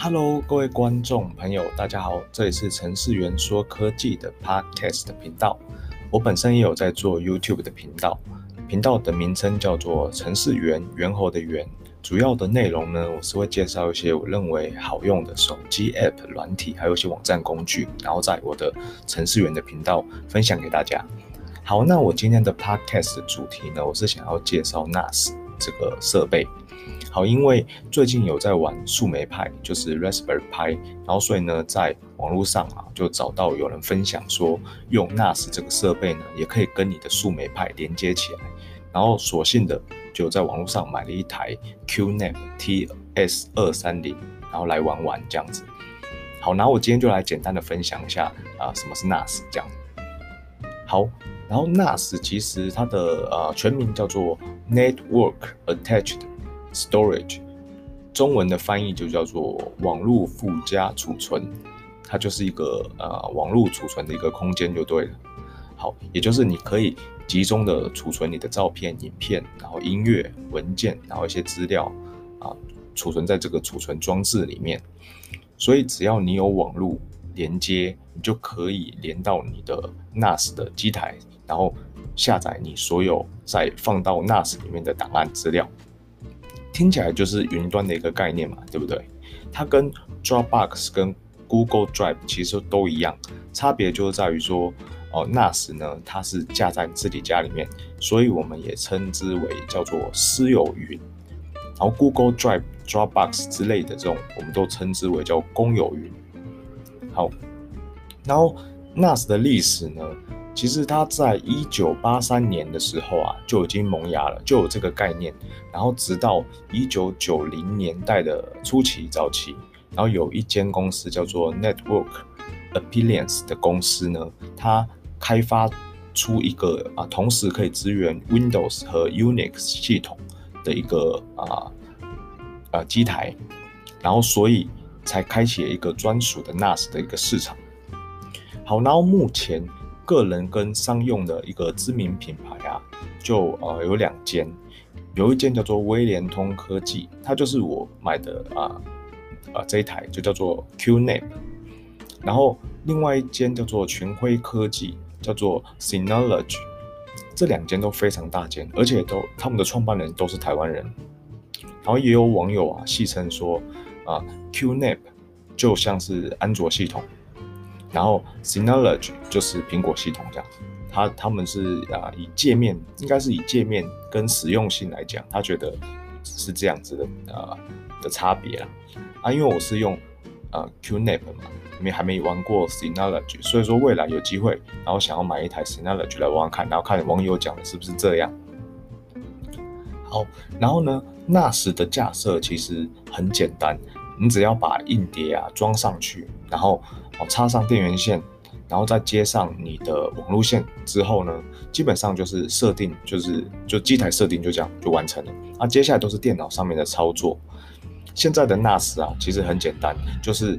Hello，各位观众朋友，大家好，这里是程式员说科技的 Podcast 频道。我本身也有在做 YouTube 的频道，频道的名称叫做程式员，猿猴的猿。主要的内容呢，我是会介绍一些我认为好用的手机 App 软体，还有一些网站工具，然后在我的程式员的频道分享给大家。好，那我今天的 Podcast 主题呢，我是想要介绍 NAS 这个设备。好，因为最近有在玩树莓派，就是 Raspberry Pi，然后所以呢，在网络上啊，就找到有人分享说，用 NAS 这个设备呢，也可以跟你的树莓派连接起来，然后索性的就在网络上买了一台 QNAP TS 二三零，然后来玩玩这样子。好，然后我今天就来简单的分享一下啊，什么是 NAS 这样。好，然后 NAS 其实它的呃全名叫做 Network Attached Storage，中文的翻译就叫做网络附加储存，它就是一个呃网络储存的一个空间就对了。好，也就是你可以集中的储存你的照片、影片，然后音乐、文件，然后一些资料啊，储存在这个储存装置里面。所以只要你有网络连接，你就可以连到你的 NAS 的机台，然后下载你所有在放到 NAS 里面的档案资料。听起来就是云端的一个概念嘛，对不对？它跟 Dropbox 跟 Google Drive 其实都一样，差别就在于说，哦，NAS 呢，它是架在自己家里面，所以我们也称之为叫做私有云。然后 Google Drive、Dropbox 之类的这种，我们都称之为叫公有云。好，然后 NAS 的历史呢？其实它在一九八三年的时候啊，就已经萌芽了，就有这个概念。然后直到一九九零年代的初期早期，然后有一间公司叫做 Network Appliance 的公司呢，它开发出一个啊，同时可以支援 Windows 和 Unix 系统的一个啊啊机台，然后所以才开启了一个专属的 NAS 的一个市场。好，然后目前。个人跟商用的一个知名品牌啊，就呃有两间，有一间叫做威廉通科技，它就是我买的啊啊、这一台就叫做 QNAP，然后另外一间叫做群辉科技，叫做 Synology，这两间都非常大间，而且都他们的创办人都是台湾人，然后也有网友啊戏称说啊 QNAP 就像是安卓系统。然后 Synology 就是苹果系统这样，他他们是啊以界面应该是以界面跟实用性来讲，他觉得是这样子的呃的差别啦啊，因为我是用呃 QNAP 嘛，没还没玩过 Synology，所以说未来有机会，然后想要买一台 Synology 来玩玩看，然后看网友讲的是不是这样。好，然后呢，NAS 的架设其实很简单。你只要把硬碟啊装上去，然后哦插上电源线，然后再接上你的网路线之后呢，基本上就是设定，就是就机台设定就这样就完成了。啊，接下来都是电脑上面的操作。现在的 NAS 啊，其实很简单，就是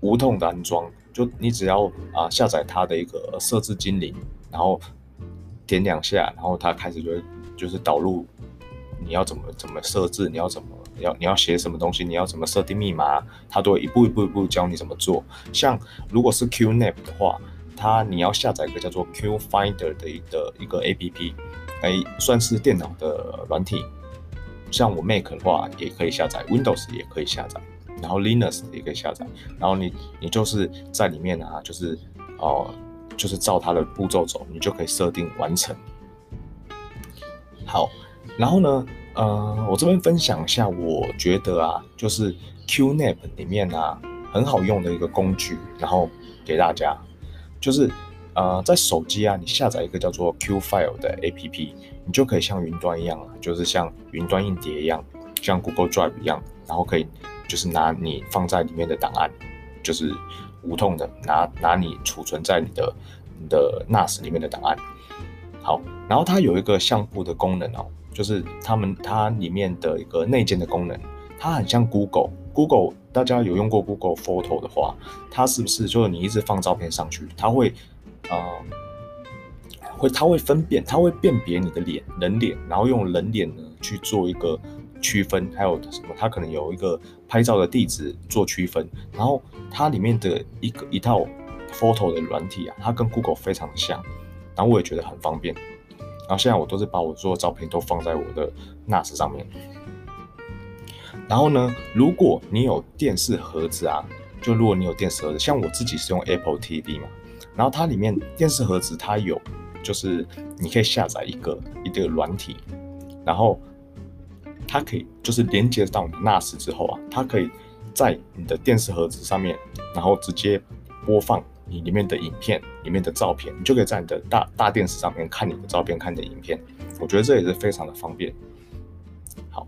无痛的安装，就你只要啊下载它的一个设置精灵，然后点两下，然后它开始就会就是导入你要怎么怎么设置，你要怎么。要你要写什么东西，你要怎么设定密码，它都会一步一步一步教你怎么做。像如果是 QNAP 的话，它你要下载一个叫做 QFinder 的一个一个 APP，哎，算是电脑的软体。像我 Mac 的话也可以下载，Windows 也可以下载，然后 Linux 也可以下载。然后你你就是在里面啊，就是哦，就是照它的步骤走，你就可以设定完成。好，然后呢？呃，我这边分享一下，我觉得啊，就是 QNAP 里面啊很好用的一个工具，然后给大家，就是呃在手机啊，你下载一个叫做 QFile 的 APP，你就可以像云端一样啊，就是像云端硬碟一样，像 Google Drive 一样，然后可以就是拿你放在里面的档案，就是无痛的拿拿你储存在你的你的 NAS 里面的档案。好，然后它有一个相簿的功能哦。就是他们它里面的一个内建的功能，它很像 Google。Google 大家有用过 Google Photo 的话，它是不是就是你一直放照片上去，它会呃会它会分辨，它会辨别你的脸人脸，然后用人脸呢去做一个区分，还有什么？它可能有一个拍照的地址做区分，然后它里面的一个一套 photo 的软体啊，它跟 Google 非常像，然后我也觉得很方便。然后现在我都是把我所有照片都放在我的 NAS 上面。然后呢，如果你有电视盒子啊，就如果你有电视盒子，像我自己是用 Apple TV 嘛，然后它里面电视盒子它有，就是你可以下载一个一个软体，然后它可以就是连接到你 NAS 之后啊，它可以在你的电视盒子上面，然后直接播放你里面的影片、里面的照片，你就可以在你的大大电视上面看你的照片、看你的影片。我觉得这也是非常的方便。好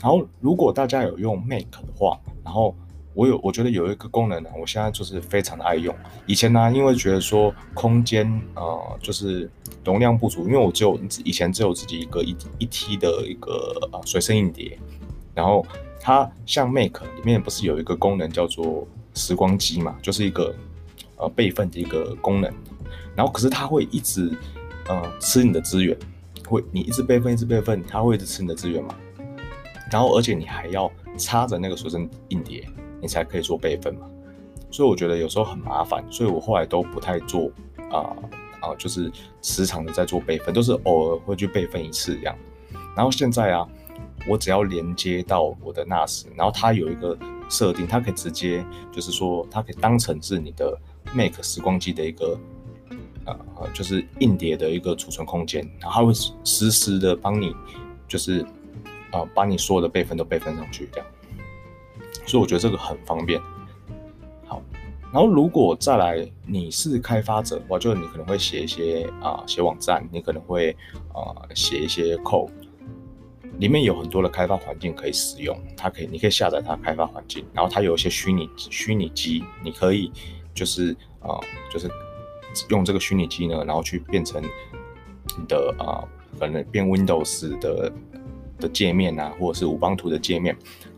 然后，如果大家有用 Make 的话，然后我有，我觉得有一个功能呢，我现在就是非常的爱用。以前呢，因为觉得说空间呃就是容量不足，因为我只有以前只有自己一个一一 T 的一个呃随身硬碟，然后它像 Make 里面不是有一个功能叫做时光机嘛，就是一个呃备份的一个功能，然后可是它会一直呃吃你的资源，会你一直备份一直备份，它会一直吃你的资源嘛。然后，而且你还要插着那个随身硬碟，你才可以做备份嘛。所以我觉得有时候很麻烦，所以我后来都不太做啊啊、就是时常的在做备份，都是偶尔会去备份一次这样。然后现在啊，我只要连接到我的 NAS，然后它有一个设定，它可以直接就是说，它可以当成是你的 Mac 时光机的一个呃，就是硬碟的一个储存空间，然后它会实时的帮你就是。啊，把你所有的备份都备份上去，这样，所以我觉得这个很方便。好，然后如果再来你是开发者的话，就你可能会写一些啊写网站，你可能会啊写一些 code，里面有很多的开发环境可以使用，它可以你可以下载它开发环境，然后它有一些虚拟虚拟机，你可以就是啊就是用这个虚拟机呢，然后去变成你的啊可能变 Windows 的。的界面啊，或者是五邦图的界面，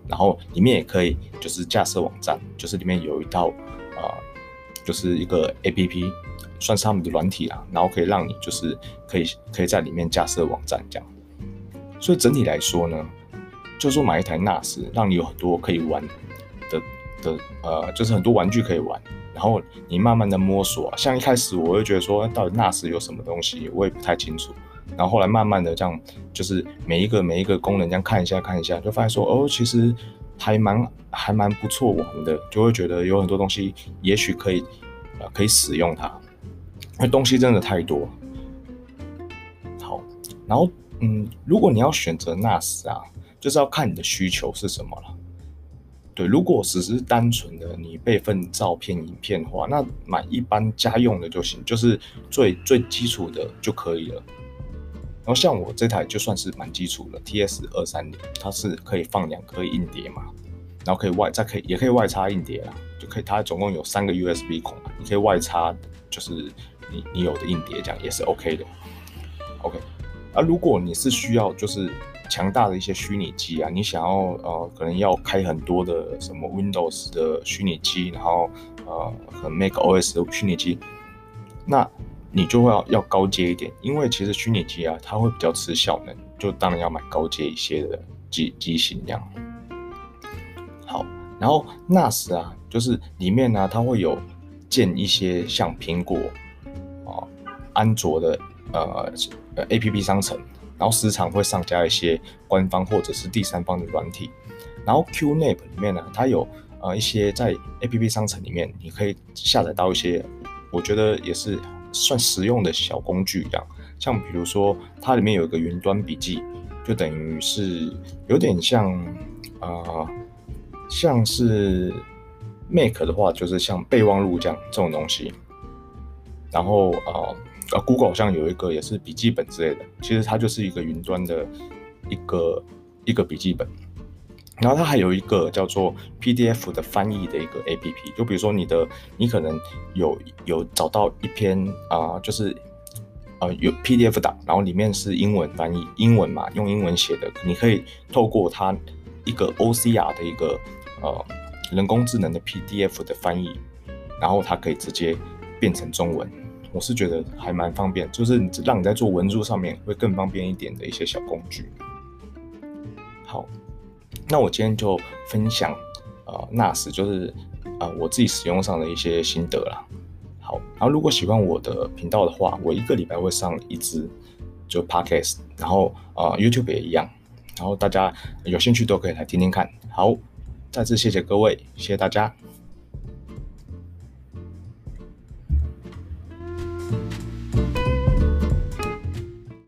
然后里面也可以就是架设网站，就是里面有一套啊、就是一个 APP，算是他们的软体啦，然后可以让你就是可以可以在里面架设网站这样。所以整体来说呢，就是说买一台 NAS，让你有很多可以玩的的呃，就是很多玩具可以玩，然后你慢慢的摸索、啊。像一开始我会觉得说，到底 NAS 有什么东西，我也不太清楚。然后后来慢慢的这样，就是每一个每一个功能这样看一下看一下，就发现说哦，其实还蛮还蛮不错玩的，就会觉得有很多东西也许可以呃可以使用它，因为东西真的太多。好，然后嗯，如果你要选择 NAS 啊，就是要看你的需求是什么了。对，如果只是单纯的你备份照片、影片的话，那买一般家用的就行，就是最最基础的就可以了。然后像我这台就算是蛮基础的 TS 二三零，它是可以放两颗硬碟嘛，然后可以外再可以也可以外插硬碟啦，就可以它总共有三个 USB 孔，你可以外插就是你你有的硬碟这样也是 OK 的。OK，而如果你是需要就是强大的一些虚拟机啊，你想要呃可能要开很多的什么 Windows 的虚拟机，然后呃和 macOS 的虚拟机，那。你就会要要高阶一点，因为其实虚拟机啊，它会比较吃效能，就当然要买高阶一些的机机型这样。好，然后 NAS 啊，就是里面呢，它会有建一些像苹果啊、安卓的呃呃 APP 商城，然后时常会上架一些官方或者是第三方的软体。然后 QNAP 里面呢，它有呃一些在 APP 商城里面，你可以下载到一些，我觉得也是。算实用的小工具一样，像比如说它里面有一个云端笔记，就等于是有点像啊、像是 Make 的话，就是像备忘录这样这种东西。然后啊啊、Google 好像有一个也是笔记本之类的，其实它就是一个云端的一个一个笔记本。然后它还有一个叫做 PDF 的翻译的一个 APP，就比如说你的，你可能有有找到一篇啊、就是呃有 PDF 档，然后里面是英文翻译，英文嘛，用英文写的，你可以透过它一个 OCR 的一个呃人工智能的 PDF 的翻译，然后它可以直接变成中文。我是觉得还蛮方便，就是让你在做文书上面会更方便一点的一些小工具。好，那我今天就分享呃 NAS，就是呃我自己使用上的一些心得啦。好，然后如果喜欢我的频道的话，我一个礼拜会上一支就 Podcast，然后呃 YouTube 也一样，然后大家有兴趣都可以来听听看。好，再次谢谢各位，谢谢大家。